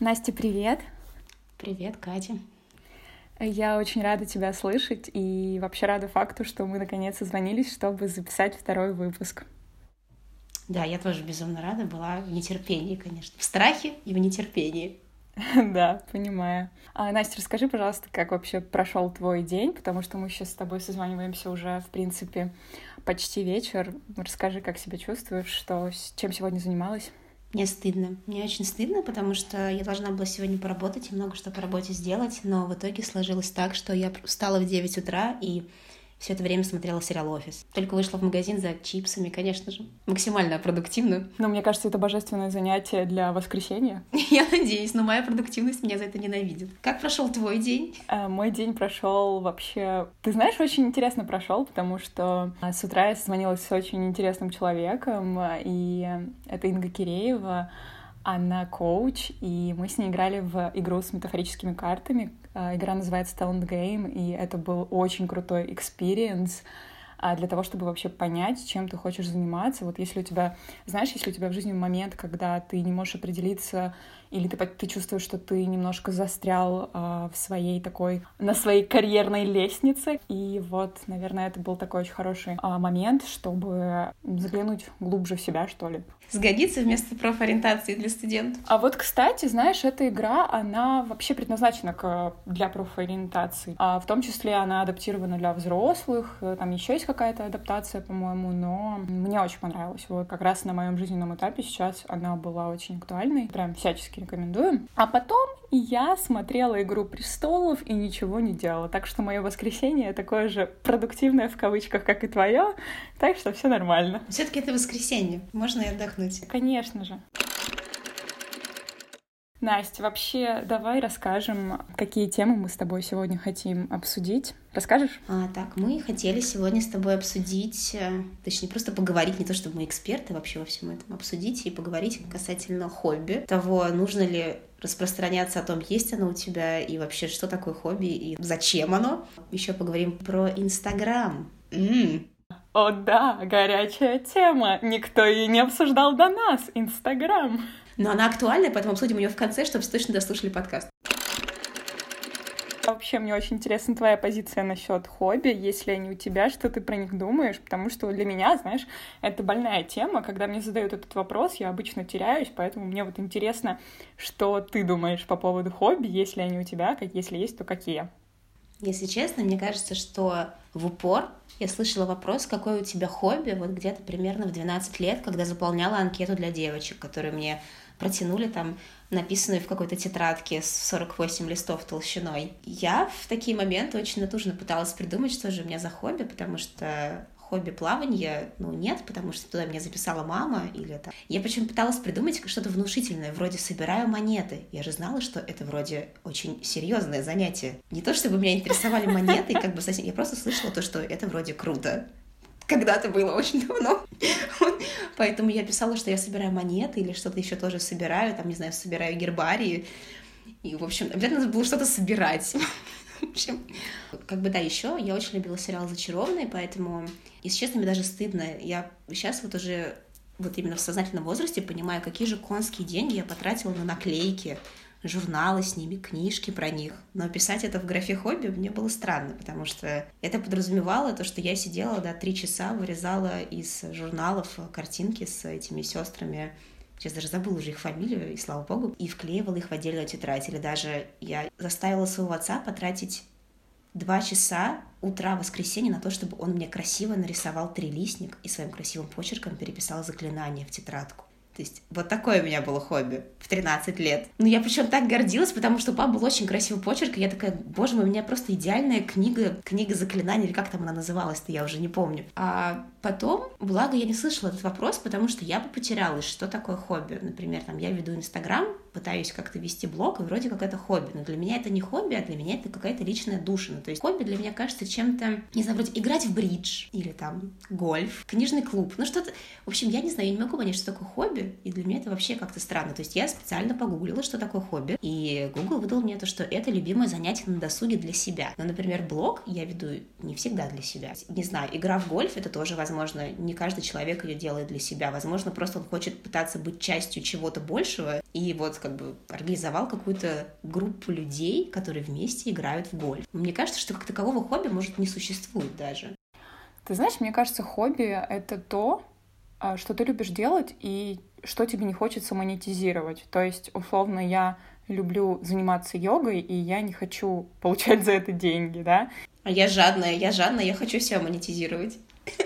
Настя, привет! Привет, Катя. Я очень рада тебя слышать и вообще рада факту, что мы наконец созвонились, чтобы записать второй выпуск. Да, я тоже безумно рада была в нетерпении, конечно. В страхе и в нетерпении. Да, понимаю. А, Настя, расскажи, пожалуйста, как вообще прошел твой день, потому что мы сейчас с тобой созваниваемся уже, в принципе, почти вечер. Расскажи, как себя чувствуешь, что, чем сегодня занималась? Мне стыдно. Мне очень стыдно, потому что я должна была сегодня поработать и много что по работе сделать, но в итоге сложилось так, что я встала в 9 утра и все это время смотрела сериал «Офис». Только вышла в магазин за чипсами, конечно же. Максимально продуктивно. Но мне кажется, это божественное занятие для воскресенья. Я надеюсь, но моя продуктивность меня за это ненавидит. Как прошел твой день? А, мой день прошел вообще... Ты знаешь, очень интересно прошел, потому что а, с утра я созвонилась с очень интересным человеком, и это Инга Киреева, она коуч, и мы с ней играли в игру с метафорическими картами. А, игра называется Talent Game, и это был очень крутой experience для того, чтобы вообще понять, чем ты хочешь заниматься. Вот если у тебя, знаешь, если у тебя в жизни момент, когда ты не можешь определиться, или ты, ты чувствуешь, что ты немножко застрял э, в своей такой, на своей карьерной лестнице. И вот, наверное, это был такой очень хороший э, момент, чтобы заглянуть глубже в себя, что ли. Сгодится вместо профориентации для студентов. А вот, кстати, знаешь, эта игра, она вообще предназначена к, для профориентации. А в том числе она адаптирована для взрослых. Там еще есть какая-то адаптация, по-моему, но мне очень понравилось. Вот как раз на моем жизненном этапе сейчас она была очень актуальной. Прям всячески рекомендую. А потом я смотрела «Игру престолов» и ничего не делала. Так что мое воскресенье такое же продуктивное в кавычках, как и твое. Так что все нормально. Все-таки это воскресенье. Можно и отдохнуть. Конечно же. Настя, вообще давай расскажем, какие темы мы с тобой сегодня хотим обсудить. Расскажешь? А, так, мы хотели сегодня с тобой обсудить, э, точнее, просто поговорить, не то чтобы мы эксперты вообще во всем этом, обсудить и поговорить касательно хобби, того, нужно ли распространяться о том, есть оно у тебя, и вообще, что такое хобби, и зачем оно. Еще поговорим про Инстаграм. О да, горячая тема. Никто ее не обсуждал до нас. Инстаграм но она актуальна, поэтому обсудим ее в конце, чтобы все точно дослушали подкаст. Вообще, мне очень интересна твоя позиция насчет хобби, если они у тебя, что ты про них думаешь, потому что для меня, знаешь, это больная тема, когда мне задают этот вопрос, я обычно теряюсь, поэтому мне вот интересно, что ты думаешь по поводу хобби, если они у тебя, как если есть, то какие? Если честно, мне кажется, что в упор я слышала вопрос, какое у тебя хобби, вот где-то примерно в 12 лет, когда заполняла анкету для девочек, которые мне протянули там написанную в какой-то тетрадке с 48 листов толщиной. Я в такие моменты очень натужно пыталась придумать, что же у меня за хобби, потому что хобби плавания, ну, нет, потому что туда меня записала мама или там. Я почему пыталась придумать что-то внушительное, вроде собираю монеты. Я же знала, что это вроде очень серьезное занятие. Не то, чтобы меня интересовали монеты, как бы совсем, я просто слышала то, что это вроде круто когда-то было очень давно. Поэтому я писала, что я собираю монеты или что-то еще тоже собираю, там, не знаю, собираю гербарии. И, в общем, обязательно надо было что-то собирать. В общем, как бы да, еще я очень любила сериал «Зачарованный», поэтому, если честно, мне даже стыдно. Я сейчас вот уже вот именно в сознательном возрасте понимаю, какие же конские деньги я потратила на наклейки, журналы с ними, книжки про них. Но писать это в графе хобби мне было странно, потому что это подразумевало то, что я сидела, да, три часа вырезала из журналов картинки с этими сестрами Сейчас даже забыла уже их фамилию, и слава богу, и вклеивала их в отдельную тетрадь. Или даже я заставила своего отца потратить два часа утра воскресенья на то, чтобы он мне красиво нарисовал трилистник и своим красивым почерком переписал заклинание в тетрадку. То есть вот такое у меня было хобби в 13 лет. Но я причем так гордилась, потому что у папы был очень красивый почерк, и я такая, боже мой, у меня просто идеальная книга, книга заклинаний, или как там она называлась-то, я уже не помню. А потом, благо, я не слышала этот вопрос, потому что я бы потерялась, что такое хобби. Например, там я веду Инстаграм, пытаюсь как-то вести блог, и вроде как это хобби. Но для меня это не хобби, а для меня это какая-то личная душа. Ну, то есть хобби для меня кажется чем-то, не знаю, вроде играть в бридж или там гольф, книжный клуб, ну что-то. В общем, я не знаю, я не могу понять, что такое хобби, и для меня это вообще как-то странно. То есть я специально погуглила, что такое хобби, и Google выдал мне то, что это любимое занятие на досуге для себя. Но, например, блог я веду не всегда для себя. Не знаю, игра в гольф — это тоже, возможно, не каждый человек ее делает для себя. Возможно, просто он хочет пытаться быть частью чего-то большего, и вот как бы организовал какую-то группу людей, которые вместе играют в гольф. Мне кажется, что как такового хобби может не существует даже. Ты знаешь, мне кажется, хобби — это то, что ты любишь делать и что тебе не хочется монетизировать. То есть, условно, я люблю заниматься йогой, и я не хочу получать за это деньги, да? А я жадная, я жадная, я хочу себя монетизировать.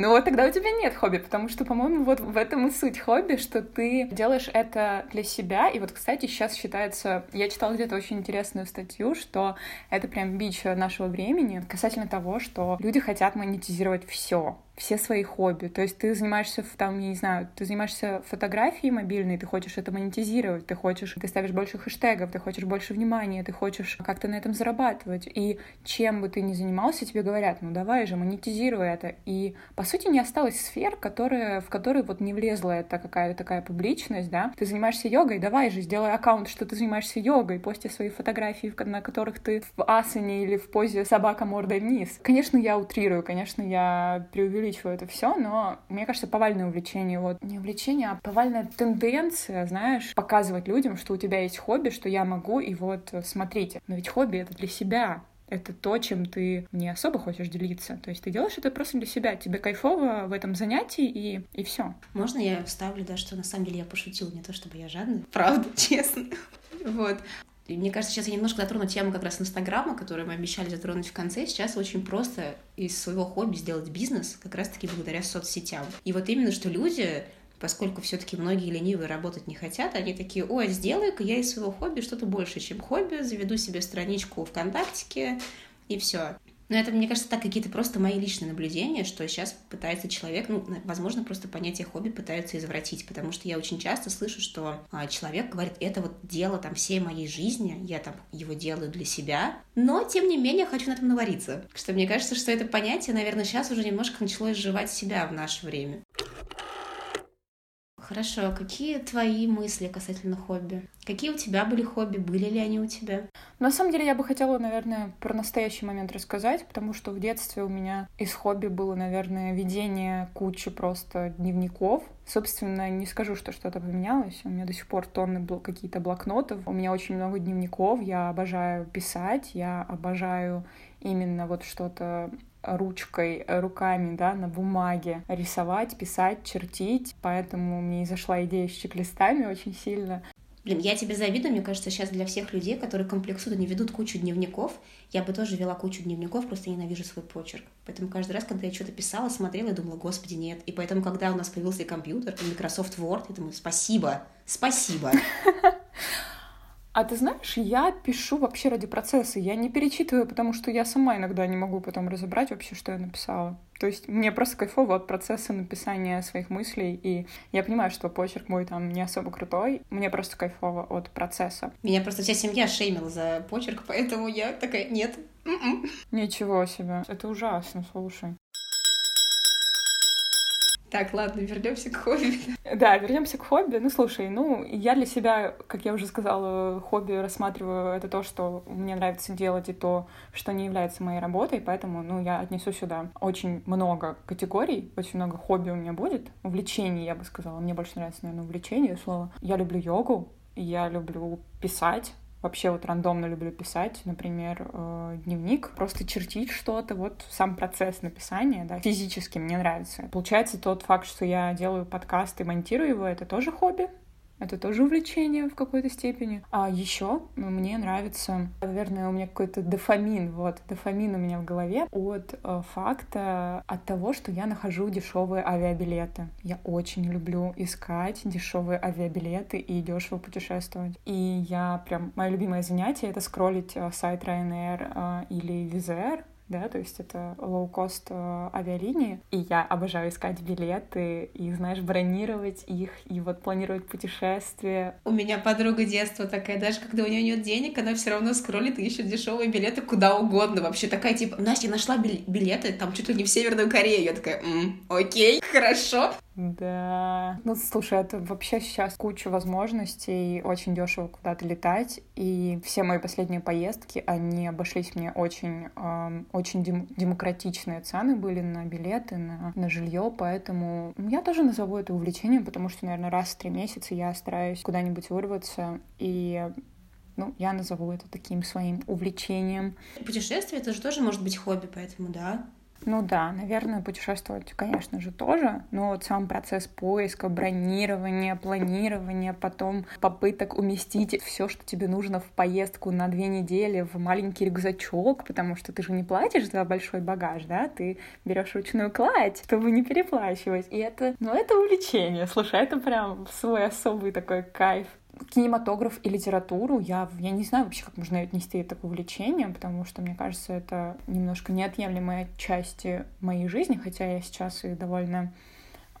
Ну вот тогда у тебя нет хобби, потому что, по-моему, вот в этом и суть хобби, что ты делаешь это для себя. И вот, кстати, сейчас считается... Я читала где-то очень интересную статью, что это прям бич нашего времени касательно того, что люди хотят монетизировать все все свои хобби. То есть ты занимаешься, там, я не знаю, ты занимаешься фотографией мобильной, ты хочешь это монетизировать, ты хочешь, ты ставишь больше хэштегов, ты хочешь больше внимания, ты хочешь как-то на этом зарабатывать. И чем бы ты ни занимался, тебе говорят, ну давай же, монетизируй это. И, по сути, не осталось сфер, которые, в которые вот не влезла эта какая-то такая публичность, да. Ты занимаешься йогой, давай же, сделай аккаунт, что ты занимаешься йогой, пости свои фотографии, на которых ты в асане или в позе собака мордой вниз. Конечно, я утрирую, конечно, я преувеличиваю преувеличиваю это все, но мне кажется, повальное увлечение, вот не увлечение, а повальная тенденция, знаешь, показывать людям, что у тебя есть хобби, что я могу, и вот смотрите. Но ведь хобби — это для себя, это то, чем ты не особо хочешь делиться. То есть ты делаешь это просто для себя. Тебе кайфово в этом занятии, и, и все. Можно я вставлю, да, что на самом деле я пошутила, не то чтобы я жадная, правда, честно. Вот. И мне кажется, сейчас я немножко затрону тему как раз Инстаграма, которую мы обещали затронуть в конце. Сейчас очень просто из своего хобби сделать бизнес, как раз-таки благодаря соцсетям. И вот именно, что люди поскольку все-таки многие ленивые работать не хотят, они такие, ой, сделаю-ка я из своего хобби что-то больше, чем хобби, заведу себе страничку ВКонтакте, и все. Но это, мне кажется, так какие-то просто мои личные наблюдения, что сейчас пытается человек, ну, возможно, просто понятие хобби пытаются извратить, потому что я очень часто слышу, что а, человек говорит, это вот дело там всей моей жизни, я там его делаю для себя, но, тем не менее, хочу на этом навариться. Что мне кажется, что это понятие, наверное, сейчас уже немножко начало изживать себя в наше время. Хорошо, а какие твои мысли касательно хобби? Какие у тебя были хобби? Были ли они у тебя? На самом деле я бы хотела, наверное, про настоящий момент рассказать, потому что в детстве у меня из хобби было, наверное, ведение кучи просто дневников. Собственно, не скажу, что что-то поменялось. У меня до сих пор тонны был какие-то блокнотов. У меня очень много дневников. Я обожаю писать, я обожаю именно вот что-то ручкой, руками, да, на бумаге рисовать, писать, чертить. Поэтому мне и зашла идея с чек-листами очень сильно. Блин, я тебе завидую, мне кажется, сейчас для всех людей, которые комплексуют, они ведут кучу дневников. Я бы тоже вела кучу дневников, просто ненавижу свой почерк. Поэтому каждый раз, когда я что-то писала, смотрела, я думала, господи, нет. И поэтому, когда у нас появился компьютер, Microsoft Word, я думаю, спасибо, спасибо. А ты знаешь, я пишу вообще ради процесса. Я не перечитываю, потому что я сама иногда не могу потом разобрать вообще, что я написала. То есть мне просто кайфово от процесса написания своих мыслей, и я понимаю, что почерк мой там не особо крутой, мне просто кайфово от процесса. Меня просто вся семья шеймила за почерк, поэтому я такая, нет. М-м. Ничего себе, это ужасно, слушай. Так, ладно, вернемся к хобби. Да, вернемся к хобби. Ну, слушай, ну, я для себя, как я уже сказала, хобби рассматриваю это то, что мне нравится делать, и то, что не является моей работой, поэтому, ну, я отнесу сюда очень много категорий, очень много хобби у меня будет, увлечений, я бы сказала. Мне больше нравится, наверное, увлечение слово. Я люблю йогу, я люблю писать, Вообще вот рандомно люблю писать, например, э, дневник, просто чертить что-то, вот сам процесс написания, да, физически мне нравится. Получается тот факт, что я делаю подкаст и монтирую его, это тоже хобби, это тоже увлечение в какой-то степени. А еще мне нравится, наверное, у меня какой-то дофамин, вот, дофамин у меня в голове от э, факта, от того, что я нахожу дешевые авиабилеты. Я очень люблю искать дешевые авиабилеты и дешево путешествовать. И я прям, мое любимое занятие — это скроллить э, сайт Ryanair э, или Air, да, то есть это лоу-кост э, авиалинии, и я обожаю искать билеты и, знаешь, бронировать их, и вот планировать путешествия. У меня подруга детства такая, даже когда у нее нет денег, она все равно скроллит и ищет дешевые билеты куда угодно. Вообще такая, типа, Настя, нашла билеты, там чуть ли не в Северную Корею. Я такая, М, окей, хорошо. Да. Ну, слушай, это вообще сейчас куча возможностей, очень дешево куда-то летать, и все мои последние поездки, они обошлись мне очень, э, очень дем демократичные цены были на билеты, на, на жилье, поэтому я тоже назову это увлечением, потому что, наверное, раз в три месяца я стараюсь куда-нибудь вырваться, и ну, я назову это таким своим увлечением. Путешествие это же тоже может быть хобби, поэтому да. Ну да, наверное, путешествовать, конечно же, тоже, но вот сам процесс поиска, бронирования, планирования, потом попыток уместить все, что тебе нужно в поездку на две недели в маленький рюкзачок, потому что ты же не платишь за большой багаж, да, ты берешь ручную кладь, чтобы не переплачивать. И это, ну, это увлечение, слушай, это прям свой особый такой кайф кинематограф и литературу я, я не знаю вообще, как можно отнести это к увлечениям, потому что, мне кажется, это немножко неотъемлемая часть моей жизни, хотя я сейчас и довольно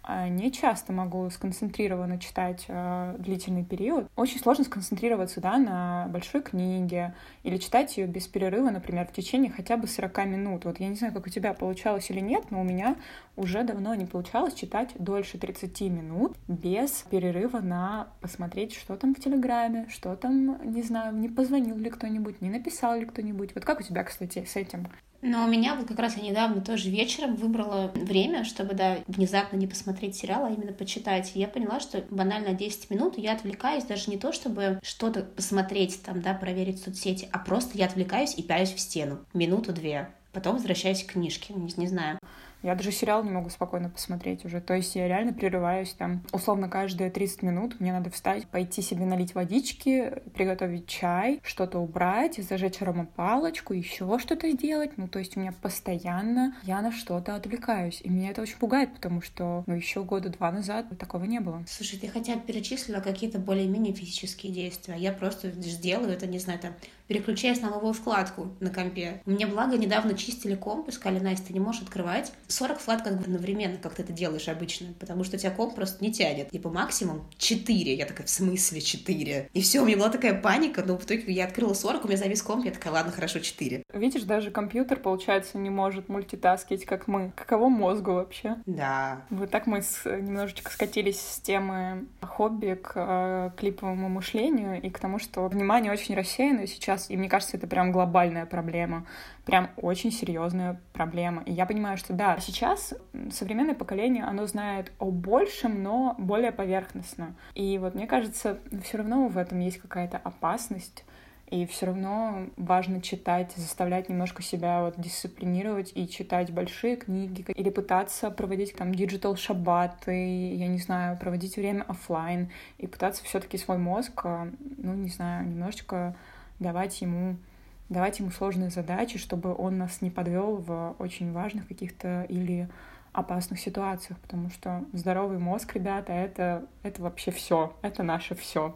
не часто могу сконцентрированно читать э, длительный период. Очень сложно сконцентрироваться да, на большой книге или читать ее без перерыва, например, в течение хотя бы 40 минут. Вот я не знаю, как у тебя получалось или нет, но у меня уже давно не получалось читать дольше 30 минут без перерыва на посмотреть, что там в Телеграме, что там, не знаю, не позвонил ли кто-нибудь, не написал ли кто-нибудь. Вот как у тебя, кстати, с этим? Но у меня вот как раз я недавно тоже вечером выбрала время, чтобы, да, внезапно не посмотреть сериал, а именно почитать. И я поняла, что банально 10 минут я отвлекаюсь даже не то, чтобы что-то посмотреть там, да, проверить соцсети, а просто я отвлекаюсь и пялюсь в стену. Минуту-две. Потом возвращаюсь к книжке, не, не знаю. Я даже сериал не могу спокойно посмотреть уже. То есть я реально прерываюсь там, условно, каждые 30 минут мне надо встать, пойти себе налить водички, приготовить чай, что-то убрать, зажечь аромапалочку, еще что-то сделать. Ну, то есть у меня постоянно я на что-то отвлекаюсь. И меня это очень пугает, потому что, ну, еще года два назад такого не было. Слушай, ты хотя бы перечислила какие-то более-менее физические действия. Я просто сделаю это, не знаю, там, переключаясь на новую вкладку на компе. Мне, благо, недавно чистили комп и сказали, Настя, ты не можешь открывать 40 вкладок одновременно, как ты это делаешь обычно, потому что у тебя комп просто не тянет. И по максимум 4. Я такая, в смысле 4? И все, у меня была такая паника, но в итоге я открыла 40, у меня завис комп, я такая, ладно, хорошо, 4. Видишь, даже компьютер, получается, не может мультитаскить, как мы. Каково мозгу вообще? Да. Вот так мы с, немножечко скатились с темы хобби к э, клиповому мышлению и к тому, что внимание очень рассеяно сейчас сейчас, и мне кажется, это прям глобальная проблема, прям очень серьезная проблема. И я понимаю, что да, сейчас современное поколение, оно знает о большем, но более поверхностно. И вот мне кажется, все равно в этом есть какая-то опасность, и все равно важно читать, заставлять немножко себя вот дисциплинировать и читать большие книги или пытаться проводить там digital шаббаты, я не знаю, проводить время офлайн и пытаться все-таки свой мозг, а, ну не знаю, немножечко давать ему давать ему сложные задачи, чтобы он нас не подвел в очень важных каких-то или опасных ситуациях, потому что здоровый мозг, ребята, это, это вообще все, это наше все.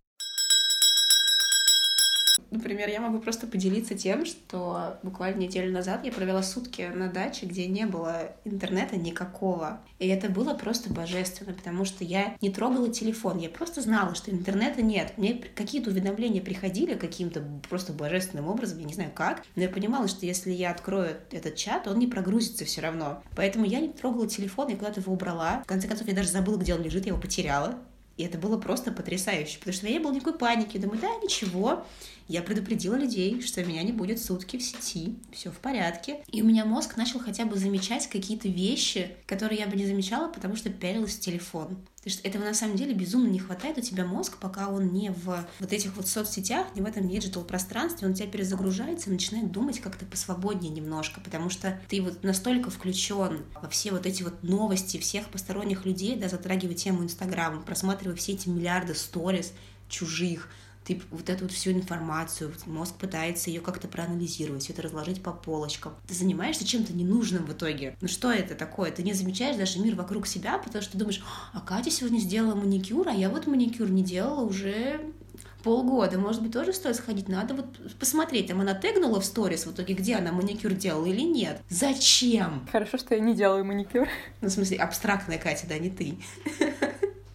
Например, я могу просто поделиться тем, что буквально неделю назад я провела сутки на даче, где не было интернета никакого. И это было просто божественно, потому что я не трогала телефон, я просто знала, что интернета нет. Мне какие-то уведомления приходили каким-то просто божественным образом, я не знаю как, но я понимала, что если я открою этот чат, он не прогрузится все равно. Поэтому я не трогала телефон, я куда-то его убрала. В конце концов, я даже забыла, где он лежит, я его потеряла. И это было просто потрясающе, потому что у меня не было никакой паники. Думаю, да, ничего, я предупредила людей, что меня не будет сутки в сети, все в порядке. И у меня мозг начал хотя бы замечать какие-то вещи, которые я бы не замечала, потому что пялилась в телефон. Потому что этого на самом деле безумно не хватает. У тебя мозг, пока он не в вот этих вот соцсетях, не в этом digital пространстве, он тебя перезагружается и начинает думать как-то посвободнее немножко, потому что ты вот настолько включен во все вот эти вот новости всех посторонних людей, да, затрагивая тему Инстаграма, просматривая все эти миллиарды сторис чужих, ты вот эту вот всю информацию, мозг пытается ее как-то проанализировать, все это разложить по полочкам. Ты занимаешься чем-то ненужным в итоге. Ну что это такое? Ты не замечаешь даже мир вокруг себя, потому что думаешь, а Катя сегодня сделала маникюр, а я вот маникюр не делала уже полгода, может быть, тоже стоит сходить. Надо вот посмотреть, там она тегнула в сторис в итоге, где она маникюр делала или нет. Зачем? Хорошо, что я не делаю маникюр. Ну, в смысле, абстрактная Катя, да, не ты.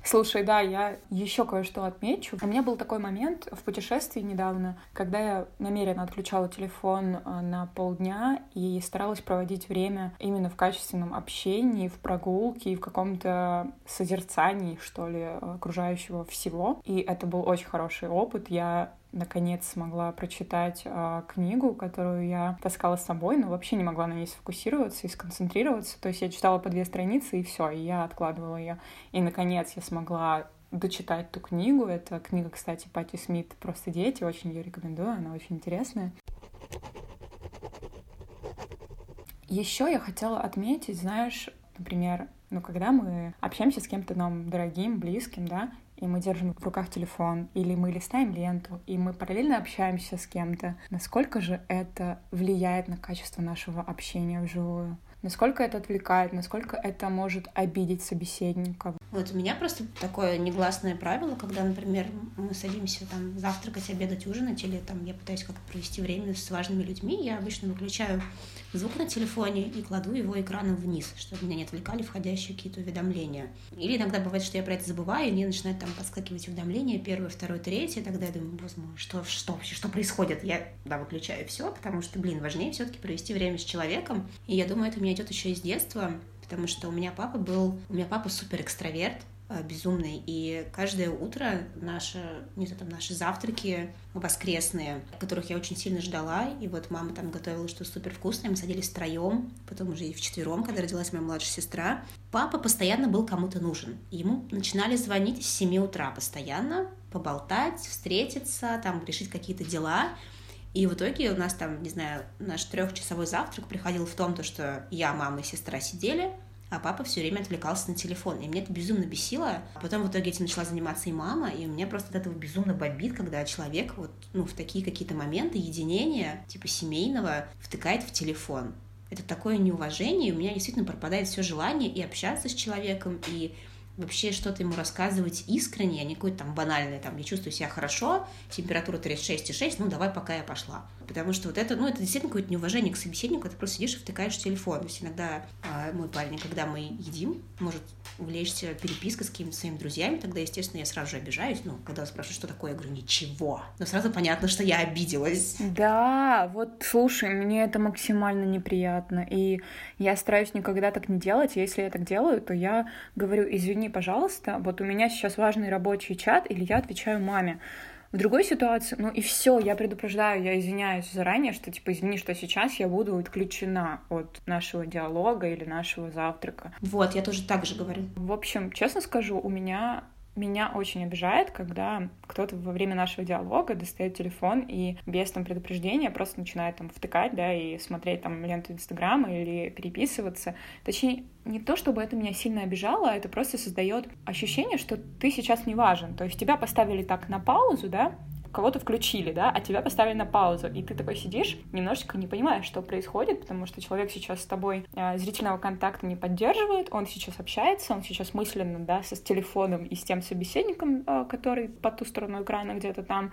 Слушай, да, я еще кое-что отмечу. У меня был такой момент в путешествии недавно, когда я намеренно отключала телефон а, на полдня и старалась проводить время именно в качественном общении, в прогулке и в каком-то созерцании, что ли, окружающего всего. И это был очень хороший опыт. Я наконец смогла прочитать э, книгу, которую я таскала с собой, но вообще не могла на ней сфокусироваться и сконцентрироваться. То есть я читала по две страницы, и все, и я откладывала ее. И, наконец, я смогла дочитать ту книгу. Это книга, кстати, Пати Смит «Просто дети». Очень ее рекомендую, она очень интересная. Еще я хотела отметить, знаешь, например, ну, когда мы общаемся с кем-то нам дорогим, близким, да, и мы держим в руках телефон, или мы листаем ленту, и мы параллельно общаемся с кем-то, насколько же это влияет на качество нашего общения вживую? Насколько это отвлекает, насколько это может обидеть собеседника. Вот у меня просто такое негласное правило, когда, например, мы садимся там завтракать, обедать, ужинать, или там я пытаюсь как-то провести время с важными людьми, я обычно выключаю звук на телефоне и кладу его экраном вниз, чтобы меня не отвлекали входящие какие-то уведомления. Или иногда бывает, что я про это забываю, и мне начинают там подскакивать уведомления, первое, второе, третье, тогда я думаю, боже мой, что, что вообще, что происходит? Я, да, выключаю все, потому что, блин, важнее все-таки провести время с человеком, и я думаю, это у меня идет еще из детства, потому что у меня папа был, у меня папа супер экстраверт, э, безумный. И каждое утро наши, не знаю, там наши завтраки воскресные, которых я очень сильно ждала, и вот мама там готовила что супер вкусное, мы садились втроем, потом уже и вчетвером, когда родилась моя младшая сестра. Папа постоянно был кому-то нужен. Ему начинали звонить с 7 утра постоянно, поболтать, встретиться, там решить какие-то дела. И в итоге у нас там, не знаю, наш трехчасовой завтрак приходил в том, то, что я, мама и сестра сидели, а папа все время отвлекался на телефон. И мне это безумно бесило. А потом в итоге этим начала заниматься и мама, и у меня просто от этого безумно бомбит, когда человек вот, ну, в такие какие-то моменты единения, типа семейного, втыкает в телефон. Это такое неуважение, и у меня действительно пропадает все желание и общаться с человеком, и вообще что-то ему рассказывать искренне, а не какое-то там банальное, там, я чувствую себя хорошо, температура 36,6, ну, давай, пока я пошла. Потому что вот это, ну, это действительно какое-то неуважение к собеседнику, ты просто сидишь и втыкаешь в телефон. То есть иногда э, мой парень, когда мы едим, может увлечься перепиской с какими-то своими друзьями, тогда, естественно, я сразу же обижаюсь. Ну, когда спрашивают, что такое, я говорю, ничего. Но сразу понятно, что я обиделась. Да, вот слушай, мне это максимально неприятно. И я стараюсь никогда так не делать. Если я так делаю, то я говорю, извини, пожалуйста, вот у меня сейчас важный рабочий чат, или я отвечаю маме. В другой ситуации, ну и все, я предупреждаю, я извиняюсь заранее, что типа извини, что сейчас я буду отключена от нашего диалога или нашего завтрака. Вот, я тоже так же говорю. В общем, честно скажу, у меня меня очень обижает, когда кто-то во время нашего диалога достает телефон и без там предупреждения просто начинает там втыкать, да, и смотреть там ленту Инстаграма или переписываться. Точнее, не то, чтобы это меня сильно обижало, а это просто создает ощущение, что ты сейчас не важен. То есть тебя поставили так на паузу, да, кого-то включили, да, а тебя поставили на паузу, и ты такой сидишь, немножечко не понимаешь, что происходит, потому что человек сейчас с тобой э, зрительного контакта не поддерживает, он сейчас общается, он сейчас мысленно, да, с телефоном и с тем собеседником, э, который по ту сторону экрана где-то там,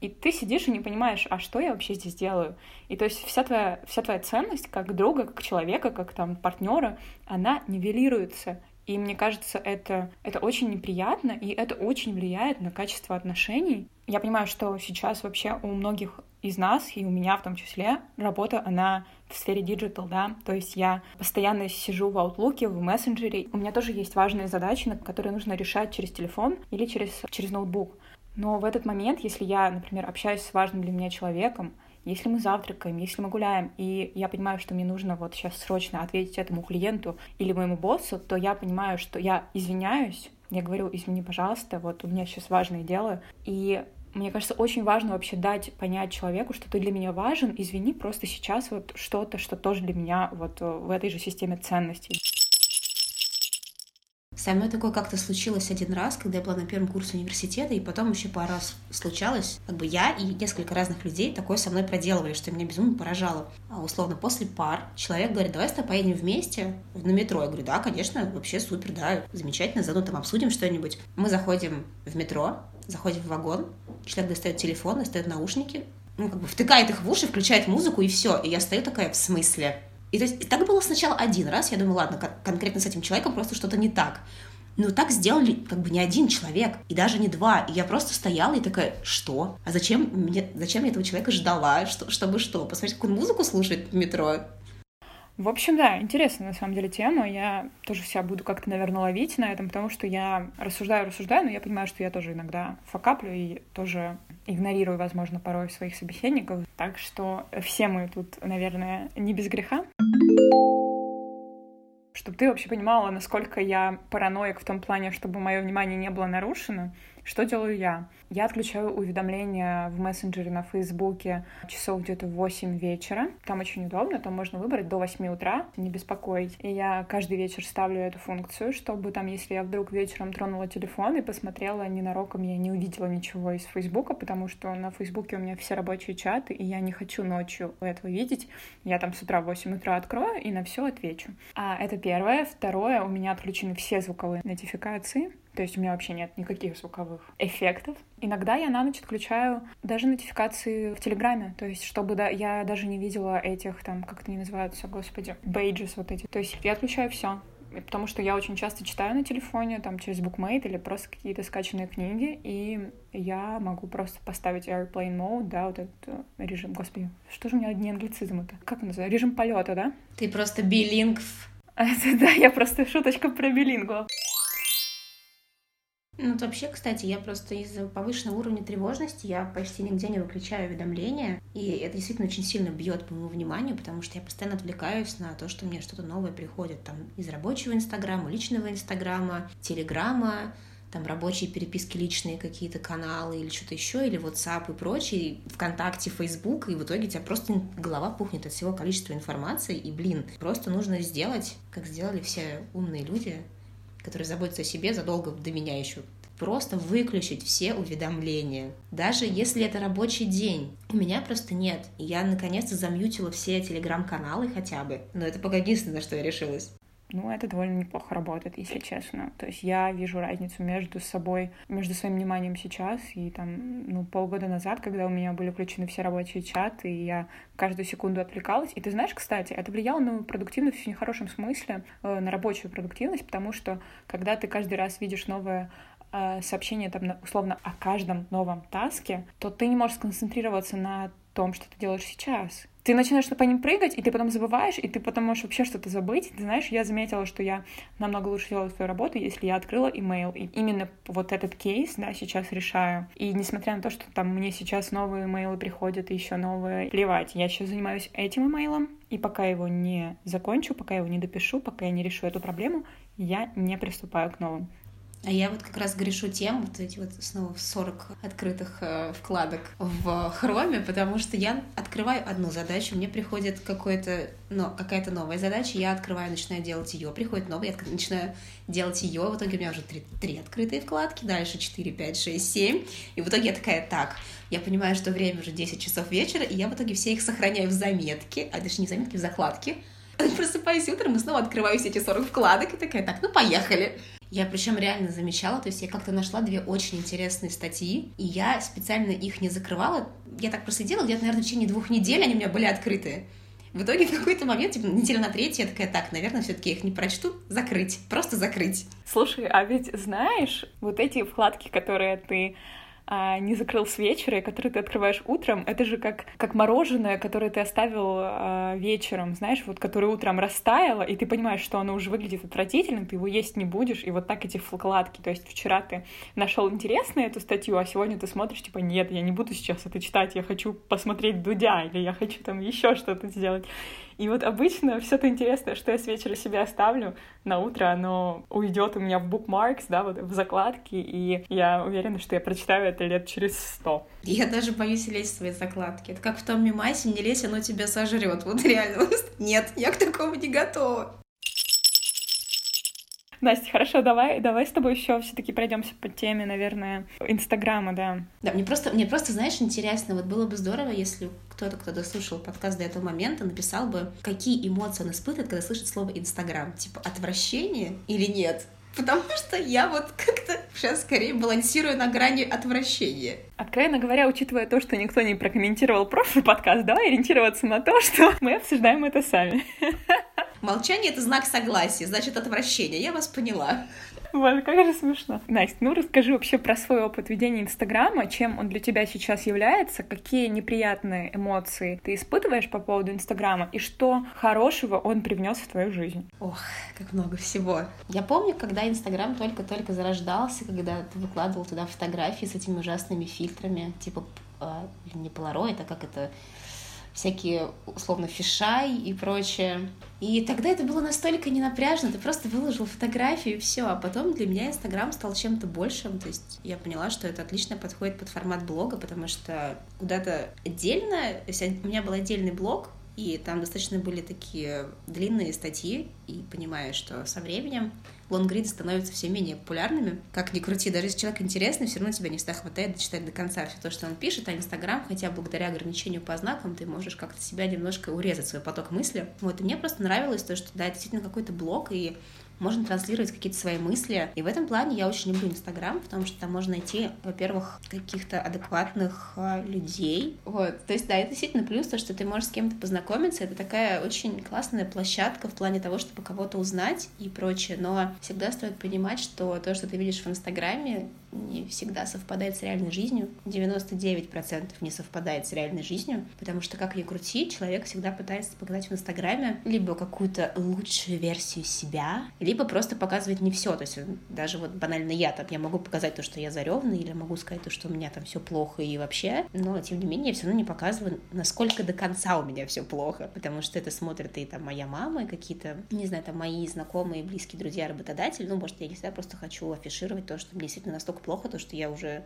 и ты сидишь и не понимаешь, а что я вообще здесь делаю? И то есть вся твоя, вся твоя ценность как друга, как человека, как там партнера, она нивелируется. И мне кажется, это, это очень неприятно, и это очень влияет на качество отношений. Я понимаю, что сейчас вообще у многих из нас, и у меня в том числе, работа, она в сфере digital, да, то есть я постоянно сижу в Outlook, в мессенджере, у меня тоже есть важные задачи, которые нужно решать через телефон или через, через ноутбук. Но в этот момент, если я, например, общаюсь с важным для меня человеком, если мы завтракаем, если мы гуляем, и я понимаю, что мне нужно вот сейчас срочно ответить этому клиенту или моему боссу, то я понимаю, что я извиняюсь, я говорю, извини, пожалуйста, вот у меня сейчас важное дело, и мне кажется, очень важно вообще дать понять человеку, что ты для меня важен, извини, просто сейчас вот что-то, что тоже для меня вот в этой же системе ценностей. Со мной такое как-то случилось один раз, когда я была на первом курсе университета, и потом еще пару раз случалось. Как бы я и несколько разных людей такое со мной проделывали, что меня безумно поражало. А условно, после пар человек говорит, давай с тобой поедем вместе на метро. Я говорю, да, конечно, вообще супер, да, замечательно, заодно там обсудим что-нибудь. Мы заходим в метро, заходим в вагон, человек достает телефон, достает наушники, ну, как бы втыкает их в уши, включает музыку, и все. И я стою такая, в смысле? И то есть и так было сначала один раз, я думаю, ладно, конкретно с этим человеком просто что-то не так. Но так сделали как бы не один человек, и даже не два. И я просто стояла и такая, что? А зачем мне, зачем я этого человека ждала? Что, чтобы что? Посмотреть, какую музыку слушать в метро? В общем, да, интересная на самом деле тема. Я тоже себя буду как-то, наверное, ловить на этом, потому что я рассуждаю, рассуждаю, но я понимаю, что я тоже иногда факаплю и тоже игнорирую, возможно, порой своих собеседников. Так что все мы тут, наверное, не без греха. Чтобы ты вообще понимала, насколько я параноик в том плане, чтобы мое внимание не было нарушено, что делаю я? Я отключаю уведомления в мессенджере на Фейсбуке часов где-то в 8 вечера. Там очень удобно, там можно выбрать до 8 утра, не беспокоить. И я каждый вечер ставлю эту функцию, чтобы там, если я вдруг вечером тронула телефон и посмотрела ненароком, я не увидела ничего из Фейсбука, потому что на Фейсбуке у меня все рабочие чаты, и я не хочу ночью этого видеть. Я там с утра в 8 утра открою и на все отвечу. А это первое. Второе, у меня отключены все звуковые нотификации. То есть у меня вообще нет никаких звуковых эффектов. Иногда я на ночь отключаю даже нотификации в Телеграме, то есть чтобы да, я даже не видела этих там, как это не называются, господи, бейджес вот эти. То есть я отключаю все потому что я очень часто читаю на телефоне, там, через BookMate или просто какие-то скачанные книги, и я могу просто поставить Airplane Mode, да, вот этот э, режим, господи, что же у меня одни англицизмы-то? Как он называется? Режим полета, да? Ты просто билингв. Да, я просто шуточка про билингу. Ну, вот вообще, кстати, я просто из-за повышенного уровня тревожности я почти нигде не выключаю уведомления, и это действительно очень сильно бьет по моему вниманию, потому что я постоянно отвлекаюсь на то, что мне что-то новое приходит там из рабочего Инстаграма, личного Инстаграма, Телеграма, там рабочие переписки личные какие-то каналы или что-то еще, или WhatsApp и прочее, ВКонтакте, Facebook, и в итоге у тебя просто голова пухнет от всего количества информации, и, блин, просто нужно сделать, как сделали все умные люди, который заботится о себе задолго до меня еще, просто выключить все уведомления. Даже если это рабочий день. У меня просто нет. Я наконец-то замьютила все телеграм-каналы хотя бы. Но это пока единственное, на что я решилась. Ну, это довольно неплохо работает, если честно. То есть я вижу разницу между собой, между своим вниманием сейчас и там, ну, полгода назад, когда у меня были включены все рабочие чаты, и я каждую секунду отвлекалась. И ты знаешь, кстати, это влияло на продуктивность в нехорошем смысле, э, на рабочую продуктивность, потому что когда ты каждый раз видишь новое э, сообщение там условно о каждом новом таске, то ты не можешь сконцентрироваться на том, что ты делаешь сейчас ты начинаешь по ним прыгать, и ты потом забываешь, и ты потом можешь вообще что-то забыть. Ты знаешь, я заметила, что я намного лучше делаю свою работу, если я открыла имейл. И именно вот этот кейс, да, сейчас решаю. И несмотря на то, что там мне сейчас новые имейлы приходят, и еще новые, плевать, я сейчас занимаюсь этим имейлом, и пока его не закончу, пока его не допишу, пока я не решу эту проблему, я не приступаю к новым. А я вот как раз грешу тем, вот эти вот снова 40 открытых э, вкладок в хроме, потому что я открываю одну задачу, мне приходит какой-то, ну, какая-то новая задача, я открываю, начинаю делать ее, приходит новая, я начинаю делать ее, в итоге у меня уже три, три открытые вкладки, дальше 4, 5, 6, 7, и в итоге я такая, так, я понимаю, что время уже 10 часов вечера, и я в итоге все их сохраняю в заметке, а даже не заметки, в закладке, просыпаюсь утром и снова открываю все эти 40 вкладок и такая, так, ну поехали. Я причем реально замечала, то есть я как-то нашла две очень интересные статьи, и я специально их не закрывала. Я так просидела, где-то, наверное, в течение двух недель они у меня были открыты. В итоге в какой-то момент, типа, неделя на третью, я такая, так, наверное, все таки я их не прочту, закрыть, просто закрыть. Слушай, а ведь знаешь, вот эти вкладки, которые ты а, не закрыл с вечера, и который ты открываешь утром, это же как, как мороженое, которое ты оставил а, вечером, знаешь, вот которое утром растаяло, и ты понимаешь, что оно уже выглядит отвратительно, ты его есть не будешь, и вот так эти вкладки. То есть вчера ты нашел интересную эту статью, а сегодня ты смотришь, типа, нет, я не буду сейчас это читать, я хочу посмотреть Дудя, или я хочу там еще что-то сделать. И вот обычно все это интересное, что я с вечера себе оставлю, на утро оно уйдет у меня в bookmarks, да, вот в закладки, и я уверена, что я прочитаю это лет через сто. Я даже боюсь лезть в свои закладки. Это как в том мемасе, не лезь, оно тебя сожрет. Вот реально. Нет, я к такому не готова. Настя, хорошо, давай, давай с тобой еще все-таки пройдемся по теме, наверное, Инстаграма, да. Да, мне просто, мне просто, знаешь, интересно, вот было бы здорово, если кто-то, кто дослушал подкаст до этого момента, написал бы, какие эмоции он испытывает, когда слышит слово Инстаграм. Типа отвращение или нет? Потому что я вот как-то сейчас скорее балансирую на грани отвращения. Откровенно говоря, учитывая то, что никто не прокомментировал прошлый подкаст, давай ориентироваться на то, что мы обсуждаем это сами. Молчание — это знак согласия, значит, отвращение. Я вас поняла. Боже, как же смешно. Настя, ну расскажи вообще про свой опыт ведения Инстаграма, чем он для тебя сейчас является, какие неприятные эмоции ты испытываешь по поводу Инстаграма, и что хорошего он привнес в твою жизнь. Ох, как много всего. Я помню, когда Инстаграм только-только зарождался, когда ты выкладывал туда фотографии с этими ужасными фильтрами, типа, э, не полароид, а как это всякие, условно, фишай и прочее. И тогда это было настолько ненапряжно, ты просто выложил фотографию и все. А потом для меня Инстаграм стал чем-то большим. То есть я поняла, что это отлично подходит под формат блога, потому что куда-то отдельно, то есть у меня был отдельный блог, и там достаточно были такие длинные статьи, и понимаю, что со временем лонгриды становятся все менее популярными. Как ни крути, даже если человек интересный, все равно тебя не всегда хватает дочитать до конца все то, что он пишет, а Инстаграм, хотя благодаря ограничению по знакам, ты можешь как-то себя немножко урезать свой поток мысли. Вот, и мне просто нравилось то, что, да, это действительно какой-то блог, и можно транслировать какие-то свои мысли. И в этом плане я очень люблю Инстаграм, потому что там можно найти, во-первых, каких-то адекватных а, людей. Вот. То есть, да, это действительно плюс, то, что ты можешь с кем-то познакомиться. Это такая очень классная площадка в плане того, чтобы кого-то узнать и прочее. Но всегда стоит понимать, что то, что ты видишь в Инстаграме, не всегда совпадает с реальной жизнью. 99% не совпадает с реальной жизнью, потому что, как ни крути, человек всегда пытается показать в Инстаграме либо какую-то лучшую версию себя, либо просто показывать не все. То есть даже вот банально я там, я могу показать то, что я заревна, или могу сказать то, что у меня там все плохо и вообще, но тем не менее я все равно не показываю, насколько до конца у меня все плохо, потому что это смотрит и там моя мама, и какие-то, не знаю, там мои знакомые, близкие друзья, работодатели, ну, может, я не всегда просто хочу афишировать то, что мне действительно настолько плохо, то, что я уже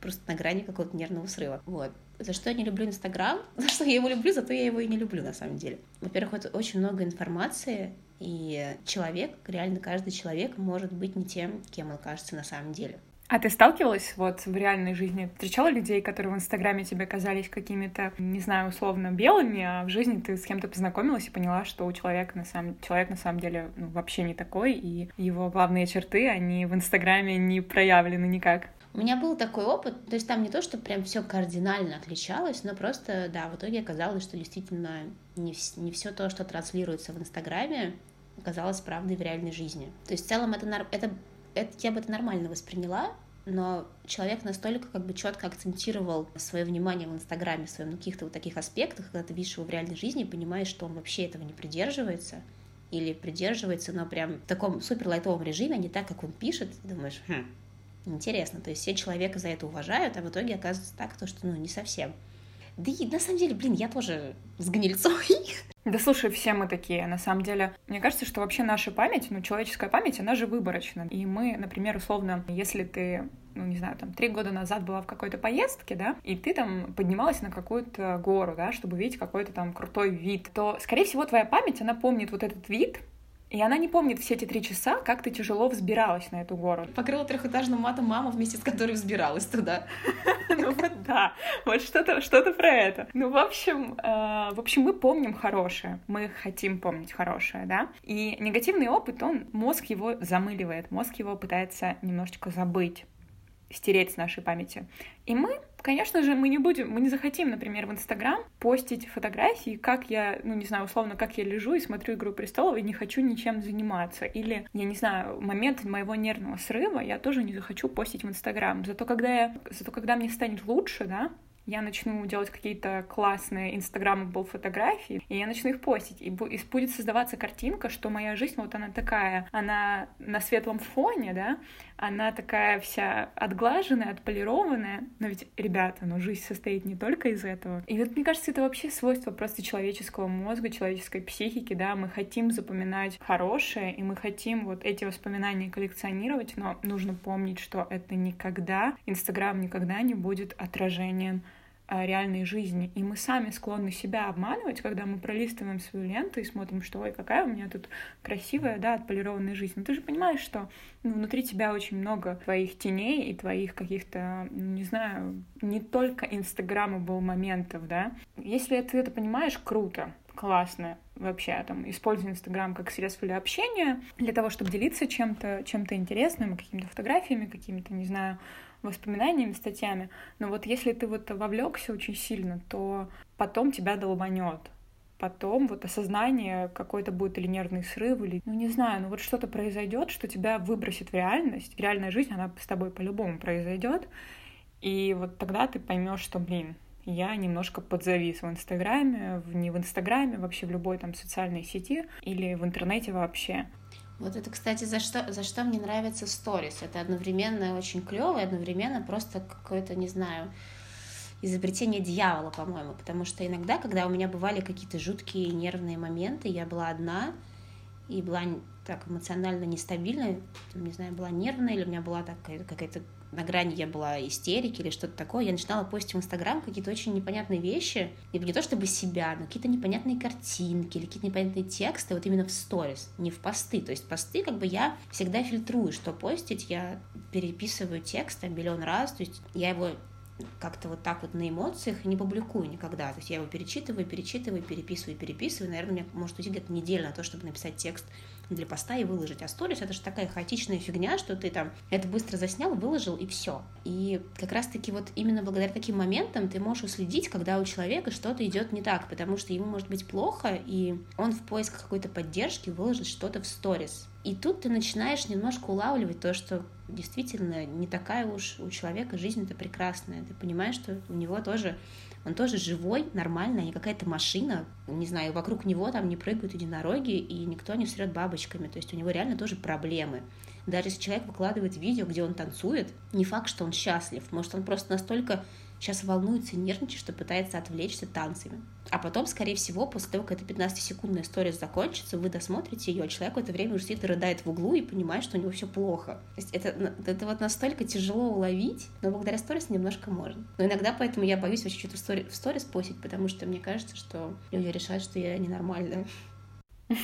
просто на грани какого-то нервного срыва. Вот. За что я не люблю Инстаграм? За что я его люблю, зато я его и не люблю на самом деле. Во-первых, это очень много информации, и человек, реально каждый человек может быть не тем, кем он кажется на самом деле. А ты сталкивалась вот в реальной жизни? Встречала людей, которые в Инстаграме тебе казались какими-то, не знаю, условно белыми, а в жизни ты с кем-то познакомилась и поняла, что у человека на самом, человек на самом деле ну, вообще не такой, и его главные черты, они в Инстаграме не проявлены никак? У меня был такой опыт, то есть там не то, что прям все кардинально отличалось, но просто, да, в итоге оказалось, что действительно не, не все то, что транслируется в Инстаграме, оказалось правдой в реальной жизни. То есть в целом это, это это, я бы это нормально восприняла, но человек настолько как бы четко акцентировал свое внимание в Инстаграме, в своем на каких-то вот таких аспектах, когда ты видишь его в реальной жизни, понимаешь, что он вообще этого не придерживается, или придерживается, но прям в таком супер лайтовом режиме, а не так, как он пишет, думаешь, хм, интересно, то есть все человека за это уважают, а в итоге оказывается так, то, что, ну, не совсем. Да и на самом деле, блин, я тоже с гнильцой. Да слушай, все мы такие, на самом деле. Мне кажется, что вообще наша память, ну, человеческая память, она же выборочна. И мы, например, условно, если ты ну, не знаю, там, три года назад была в какой-то поездке, да, и ты там поднималась на какую-то гору, да, чтобы видеть какой-то там крутой вид, то, скорее всего, твоя память, она помнит вот этот вид, и она не помнит все эти три часа, как ты тяжело взбиралась на эту гору. Покрыла трехэтажным матом мама, вместе с которой взбиралась туда. Ну вот да, вот что-то что про это. Ну, в общем, э, в общем, мы помним хорошее, мы хотим помнить хорошее, да. И негативный опыт, он, мозг его замыливает, мозг его пытается немножечко забыть стереть с нашей памяти. И мы Конечно же, мы не будем, мы не захотим, например, в Инстаграм постить фотографии, как я, ну, не знаю, условно, как я лежу и смотрю «Игру престолов» и не хочу ничем заниматься. Или, я не знаю, момент моего нервного срыва я тоже не захочу постить в Инстаграм. Зато когда, я, зато когда мне станет лучше, да, я начну делать какие-то классные инстаграмable фотографии, и я начну их постить, и будет создаваться картинка, что моя жизнь вот она такая, она на светлом фоне, да, она такая вся отглаженная, отполированная, но ведь, ребята, ну жизнь состоит не только из этого. И вот мне кажется, это вообще свойство просто человеческого мозга, человеческой психики, да, мы хотим запоминать хорошее, и мы хотим вот эти воспоминания коллекционировать, но нужно помнить, что это никогда, Инстаграм никогда не будет отражением реальной жизни. И мы сами склонны себя обманывать, когда мы пролистываем свою ленту и смотрим, что ой, какая у меня тут красивая, да, отполированная жизнь. Но ты же понимаешь, что ну, внутри тебя очень много твоих теней и твоих каких-то, ну, не знаю, не только инстаграма был моментов, да. Если ты это понимаешь, круто, классно вообще там используй Инстаграм как средство для общения, для того, чтобы делиться чем-то, чем-то интересным, какими-то фотографиями, какими-то, не знаю, воспоминаниями, статьями. Но вот если ты вот вовлекся очень сильно, то потом тебя долбанет потом вот осознание, какой-то будет или нервный срыв, или, ну не знаю, ну вот что-то произойдет, что тебя выбросит в реальность. Реальная жизнь, она с тобой по-любому произойдет. И вот тогда ты поймешь, что, блин, я немножко подзавис в Инстаграме, в, не в Инстаграме, вообще в любой там социальной сети или в интернете вообще. Вот это, кстати, за что, за что мне нравится сторис. Это одновременно очень клево, и одновременно просто какое-то, не знаю, изобретение дьявола, по-моему. Потому что иногда, когда у меня бывали какие-то жуткие нервные моменты, я была одна и была так эмоционально нестабильная, не знаю, была нервная, или у меня была такая какая-то на грани я была истерики или что-то такое, я начинала постить в Инстаграм какие-то очень непонятные вещи, и не то чтобы себя, но какие-то непонятные картинки или какие-то непонятные тексты, вот именно в сторис, не в посты. То есть посты как бы я всегда фильтрую, что постить, я переписываю текст миллион раз, то есть я его как-то вот так вот на эмоциях не публикую никогда. То есть я его перечитываю, перечитываю, переписываю, переписываю. Наверное, мне может уйти где-то неделя на то, чтобы написать текст для поста и выложить. А сторис это же такая хаотичная фигня, что ты там это быстро заснял, выложил и все. И как раз-таки вот именно благодаря таким моментам ты можешь уследить, когда у человека что-то идет не так, потому что ему может быть плохо, и он в поисках какой-то поддержки выложит что-то в сторис. И тут ты начинаешь немножко улавливать то, что действительно не такая уж у человека жизнь-то прекрасная. Ты понимаешь, что у него тоже он тоже живой, нормальный, а не какая-то машина, не знаю, вокруг него там не прыгают единороги, и никто не срет бабочками, то есть у него реально тоже проблемы. Даже если человек выкладывает видео, где он танцует, не факт, что он счастлив, может, он просто настолько сейчас волнуется нервничает, что пытается отвлечься танцами. А потом, скорее всего, после того, как эта 15-секундная история закончится, вы досмотрите ее, а человек в это время уже сидит и рыдает в углу и понимает, что у него все плохо. То есть это, это вот настолько тяжело уловить, но благодаря сторис немножко можно. Но иногда поэтому я боюсь вообще что-то в сторис, в сторис постить, потому что мне кажется, что люди решают, что я ненормальная.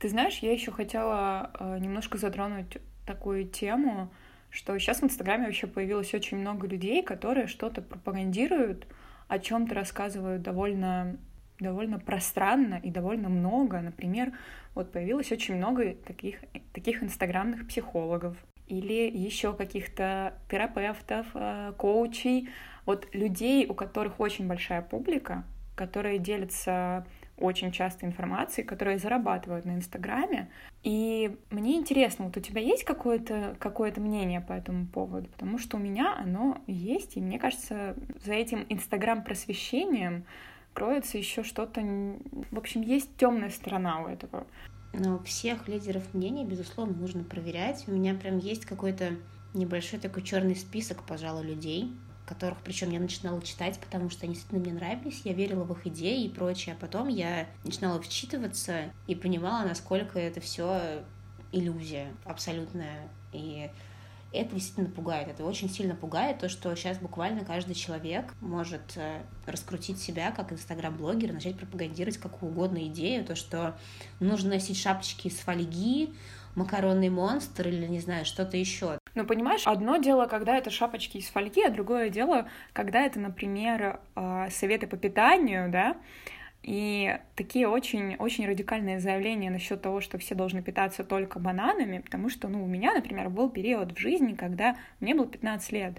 Ты знаешь, я еще хотела э, немножко затронуть такую тему, что сейчас в Инстаграме вообще появилось очень много людей, которые что-то пропагандируют, о чем-то рассказывают довольно довольно пространно и довольно много. Например, вот появилось очень много таких, таких инстаграмных психологов или еще каких-то терапевтов, э, коучей, вот людей, у которых очень большая публика, которые делятся очень часто информацией, которые зарабатывают на Инстаграме. И мне интересно, вот у тебя есть какое-то какое мнение по этому поводу? Потому что у меня оно есть, и мне кажется, за этим Инстаграм-просвещением кроется еще что-то... В общем, есть темная сторона у этого. Но всех лидеров мнений, безусловно, нужно проверять. У меня прям есть какой-то небольшой такой черный список, пожалуй, людей, которых причем я начинала читать, потому что они действительно мне нравились, я верила в их идеи и прочее, а потом я начинала вчитываться и понимала, насколько это все иллюзия абсолютная. И это действительно пугает. Это очень сильно пугает, то, что сейчас буквально каждый человек может э, раскрутить себя как инстаграм-блогер, начать пропагандировать какую угодно идею, то, что нужно носить шапочки из фольги, макаронный монстр или, не знаю, что-то еще. Ну, понимаешь, одно дело, когда это шапочки из фольги, а другое дело, когда это, например, а, советы по питанию, да, и такие очень-очень радикальные заявления насчет того, что все должны питаться только бананами, потому что, ну, у меня, например, был период в жизни, когда мне было 15 лет,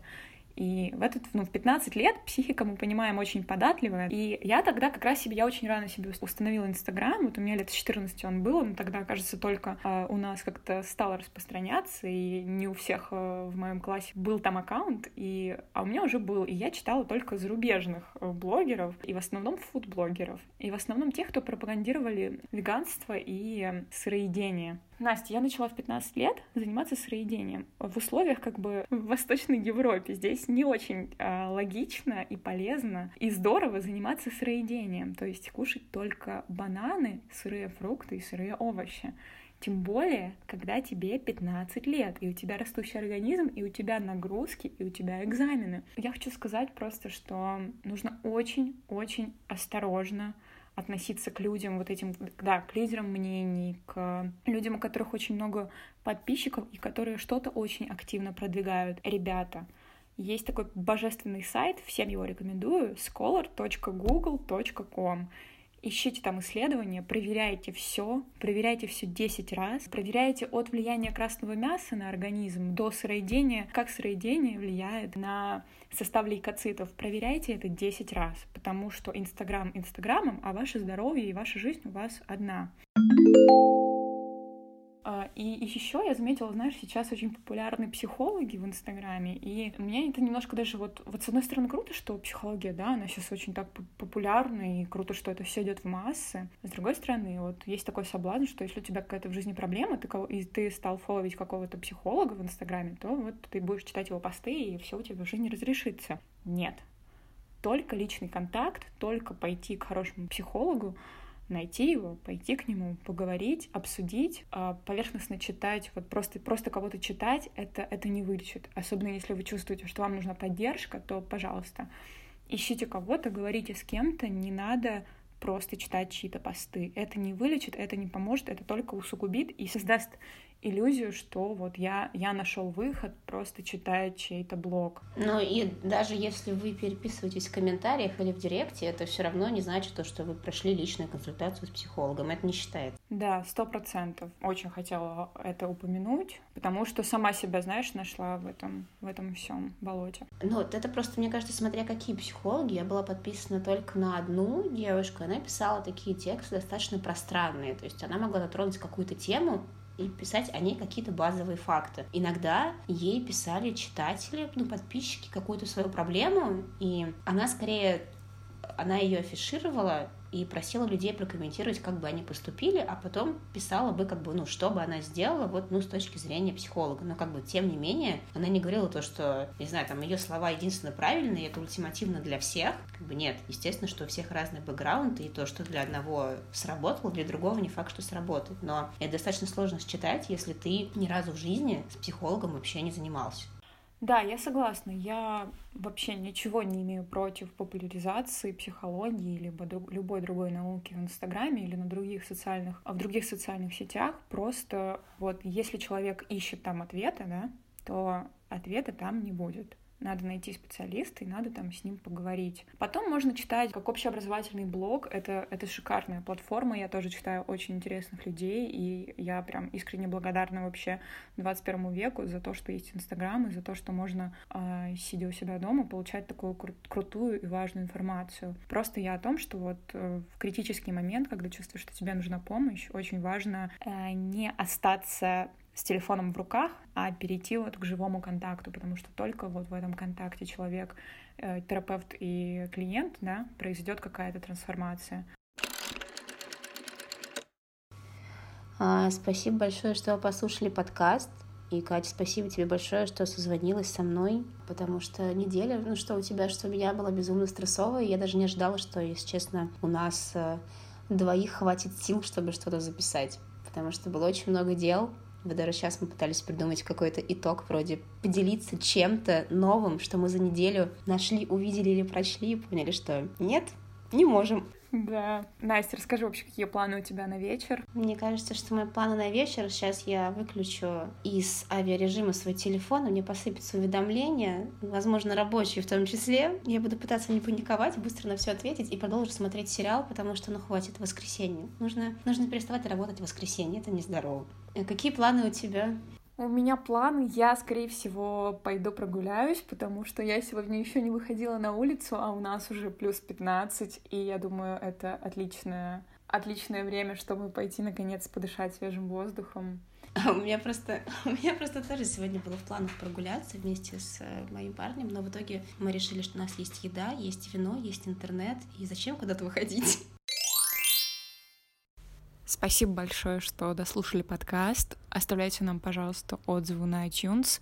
и в этот, ну, в 15 лет психика, мы понимаем, очень податливая. И я тогда как раз себе, я очень рано себе установила Инстаграм. Вот у меня лет 14 он был, но тогда, кажется, только э, у нас как-то стало распространяться, и не у всех э, в моем классе был там аккаунт, и, а у меня уже был. И я читала только зарубежных э, блогеров, и в основном фуд-блогеров, и в основном тех, кто пропагандировали веганство и э, сыроедение. Настя, я начала в 15 лет заниматься сыроедением в условиях как бы в Восточной Европе. Здесь не очень э, логично и полезно и здорово заниматься сыроедением, то есть кушать только бананы, сырые фрукты и сырые овощи. Тем более, когда тебе 15 лет, и у тебя растущий организм, и у тебя нагрузки, и у тебя экзамены. Я хочу сказать просто, что нужно очень-очень осторожно относиться к людям, вот этим, да, к лидерам мнений, к людям, у которых очень много подписчиков и которые что-то очень активно продвигают. Ребята, есть такой божественный сайт, всем его рекомендую, scholar.google.com. ищите там исследования, проверяйте все, проверяйте все 10 раз, проверяйте от влияния красного мяса на организм до сыроедения, как сыроедение влияет на состав лейкоцитов. Проверяйте это 10 раз, потому что Инстаграм Инстаграмом, а ваше здоровье и ваша жизнь у вас одна. А, и еще я заметила, знаешь, сейчас очень популярны психологи в Инстаграме, и мне это немножко даже вот, вот с одной стороны круто, что психология, да, она сейчас очень так популярна, и круто, что это все идет в массы. С другой стороны, вот есть такой соблазн, что если у тебя какая-то в жизни проблема, ты, и ты стал фолловить какого-то психолога в Инстаграме, то вот ты будешь читать его посты, и все у тебя в жизни разрешится. Нет. Только личный контакт, только пойти к хорошему психологу, найти его, пойти к нему, поговорить, обсудить, а, поверхностно читать, вот просто, просто кого-то читать, это, это не вылечит. Особенно если вы чувствуете, что вам нужна поддержка, то, пожалуйста, ищите кого-то, говорите с кем-то, не надо просто читать чьи-то посты. Это не вылечит, это не поможет, это только усугубит и создаст иллюзию, что вот я, я нашел выход, просто читая чей-то блог. Ну и даже если вы переписываетесь в комментариях или в директе, это все равно не значит то, что вы прошли личную консультацию с психологом. Это не считается. Да, сто процентов. Очень хотела это упомянуть, потому что сама себя, знаешь, нашла в этом, в этом всем болоте. Ну, вот это просто, мне кажется, смотря какие психологи. Я была подписана только на одну девушку, она писала такие тексты достаточно пространные. То есть она могла затронуть какую-то тему, и писать о ней какие-то базовые факты. Иногда ей писали читатели, ну, подписчики какую-то свою проблему, и она скорее она ее афишировала и просила людей прокомментировать, как бы они поступили, а потом писала бы, как бы, ну, что бы она сделала, вот, ну, с точки зрения психолога. Но, как бы, тем не менее, она не говорила то, что, не знаю, там, ее слова единственно правильные, это ультимативно для всех. Как бы, нет. Естественно, что у всех разный бэкграунд, и то, что для одного сработало, для другого не факт, что сработает. Но это достаточно сложно считать, если ты ни разу в жизни с психологом вообще не занимался. Да, я согласна. Я вообще ничего не имею против популяризации психологии либо друг, любой другой науки в Инстаграме или на других социальных, а в других социальных сетях. Просто вот если человек ищет там ответа, да, то ответа там не будет надо найти специалиста и надо там с ним поговорить. Потом можно читать как общеобразовательный блог. Это, это шикарная платформа. Я тоже читаю очень интересных людей, и я прям искренне благодарна вообще 21 веку за то, что есть Инстаграм, и за то, что можно, э, сидя у себя дома, получать такую кру- крутую и важную информацию. Просто я о том, что вот э, в критический момент, когда чувствуешь, что тебе нужна помощь, очень важно э, не остаться с телефоном в руках, а перейти вот к живому контакту, потому что только вот в этом контакте человек, э, терапевт и клиент, да, произойдет какая-то трансформация. А, спасибо большое, что послушали подкаст. И, Катя, спасибо тебе большое, что созвонилась со мной, потому что неделя, ну что у тебя, что у меня была безумно стрессовая. Я даже не ожидала, что, если честно, у нас э, двоих хватит сил, чтобы что-то записать, потому что было очень много дел, вот даже сейчас мы пытались придумать какой-то итог, вроде поделиться чем-то новым, что мы за неделю нашли, увидели или прочли, и поняли, что нет, не можем. Да. Настя, расскажи вообще, какие планы у тебя на вечер? Мне кажется, что мои планы на вечер, сейчас я выключу из авиарежима свой телефон, и мне посыпятся уведомления, возможно, рабочие в том числе. Я буду пытаться не паниковать, быстро на все ответить и продолжу смотреть сериал, потому что, ну, хватит воскресенье. Нужно, нужно переставать работать в воскресенье, это нездорово. Э, какие планы у тебя? У меня план, я, скорее всего, пойду прогуляюсь, потому что я сегодня еще не выходила на улицу, а у нас уже плюс 15, и я думаю, это отличное, отличное время, чтобы пойти, наконец, подышать свежим воздухом. А у меня просто, у меня просто тоже сегодня было в планах прогуляться вместе с э, моим парнем, но в итоге мы решили, что у нас есть еда, есть вино, есть интернет, и зачем куда-то выходить? Спасибо большое, что дослушали подкаст. Оставляйте нам, пожалуйста, отзывы на iTunes.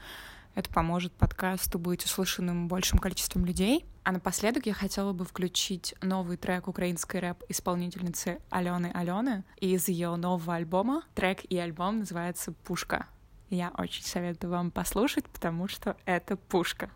Это поможет подкасту быть услышанным большим количеством людей. А напоследок я хотела бы включить новый трек украинской рэп-исполнительницы Алены Алены из ее нового альбома. Трек и альбом называется «Пушка». Я очень советую вам послушать, потому что это пушка.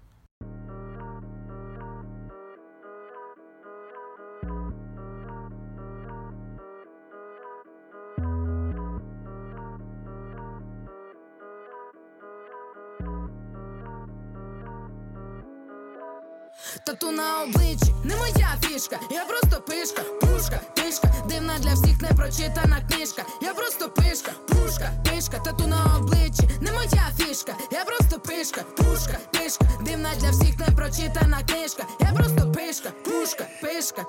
Тату на обличчі, не моя фішка, я просто пишка, пушка, пишка, дивна для всіх непрочитана книжка. Я просто пишка, пушка, пишка, тату на обличчі, не моя фішка, я просто пишка, пушка, пишка, дивна для всіх непрочитана книжка. Я просто пишка, пушка, пишка.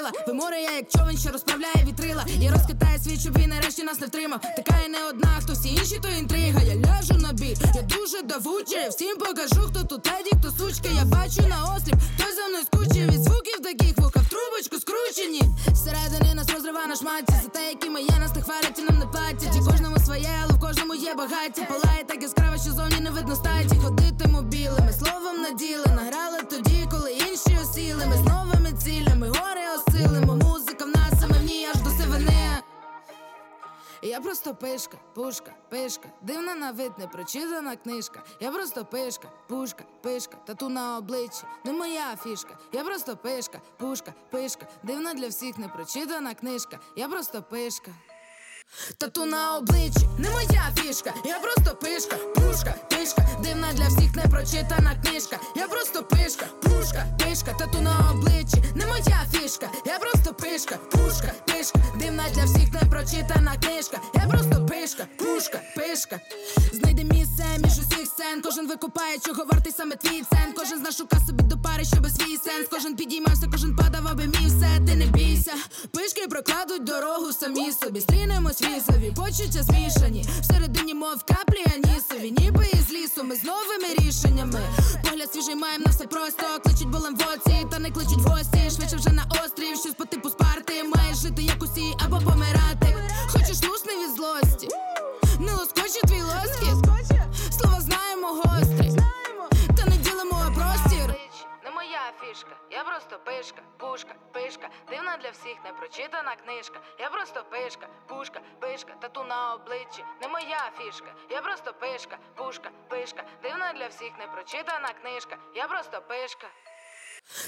Крила. Виморе я як човен, що розправляє вітрила. Я розкатаю світ, щоб він нарешті нас не втримав. Така я не одна, хто всі інші, то інтрига. Я ляжу на бій, я дуже давуча. Я всім покажу, хто тут теді, хто сучка. Я бачу на осліп, хто за мною скучив від звуків таких вуха в трубочку скручені. Всередині нас розрива на шматці. За те, які ми є, нас не хвалять і нам не платять. І кожному своє, але в кожному є багаття. Палає так яскраво, що зовні не видно статі. Ходитиму білими, словом наділи. Награли тоді, коли інші з новими цілями, гори осилимо. Музика в нас саме в ній аж до сивини. Я просто пишка, пушка, пишка, дивна на вид, не прочитана книжка. Я просто пишка, пушка, пишка, тату на обличчі, не моя фішка. Я просто пишка, пушка, пишка, дивна для всіх не прочитана книжка. Я просто пишка. Тату на обличчі, не моя фішка, я просто пишка, пушка, пишка, дивна для всіх непрочитана книжка. Я просто пишка, пушка, пишка, тату на обличчі, не моя фішка, я просто пишка, пушка, пишка, дивна для всіх непрочитана книжка. Я просто пишка, пушка, пишка. Знайди місце між усіх сцен. Кожен викупає, чого вартий саме твій цен. Кожен з нас шука собі до пари, щоб свій сенс. Кожен підіймався, кожен падав, аби мій все, ти не бійся. Пишки прокладуть дорогу самі собі. Стрінемось візові, почуття змішані. Всередині, мов каплі анісові, ніби із лісу, ми з новими рішеннями. Погляд свіжий маєм на все просто. Кличуть болем в оці, та не кличуть в гості. Швидше вже на острів, щось по типу спарти. Маєш жити як усі або помирати. Просто пишка, пушка, пишка, дивна для всіх непрочитана книжка. Я просто пишка, пушка, пишка, тату на обличчі. Не моя фішка, я просто пишка, пушка, пишка, дивна для всіх непрочитана книжка. Я просто пишка.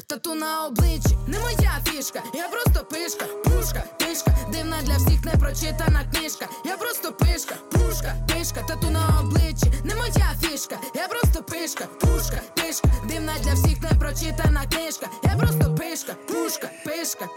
Тату на обличчі не моя фішка, я просто пишка, пушка, пишка дивна для всіх непрочитана книжка. Я просто пишка, пушка, тишка, тату на обличчі не моя фішка, я просто пишка, пушка, пишка, дивна для всіх непрочитана книжка. Я просто пишка, пушка, пишка.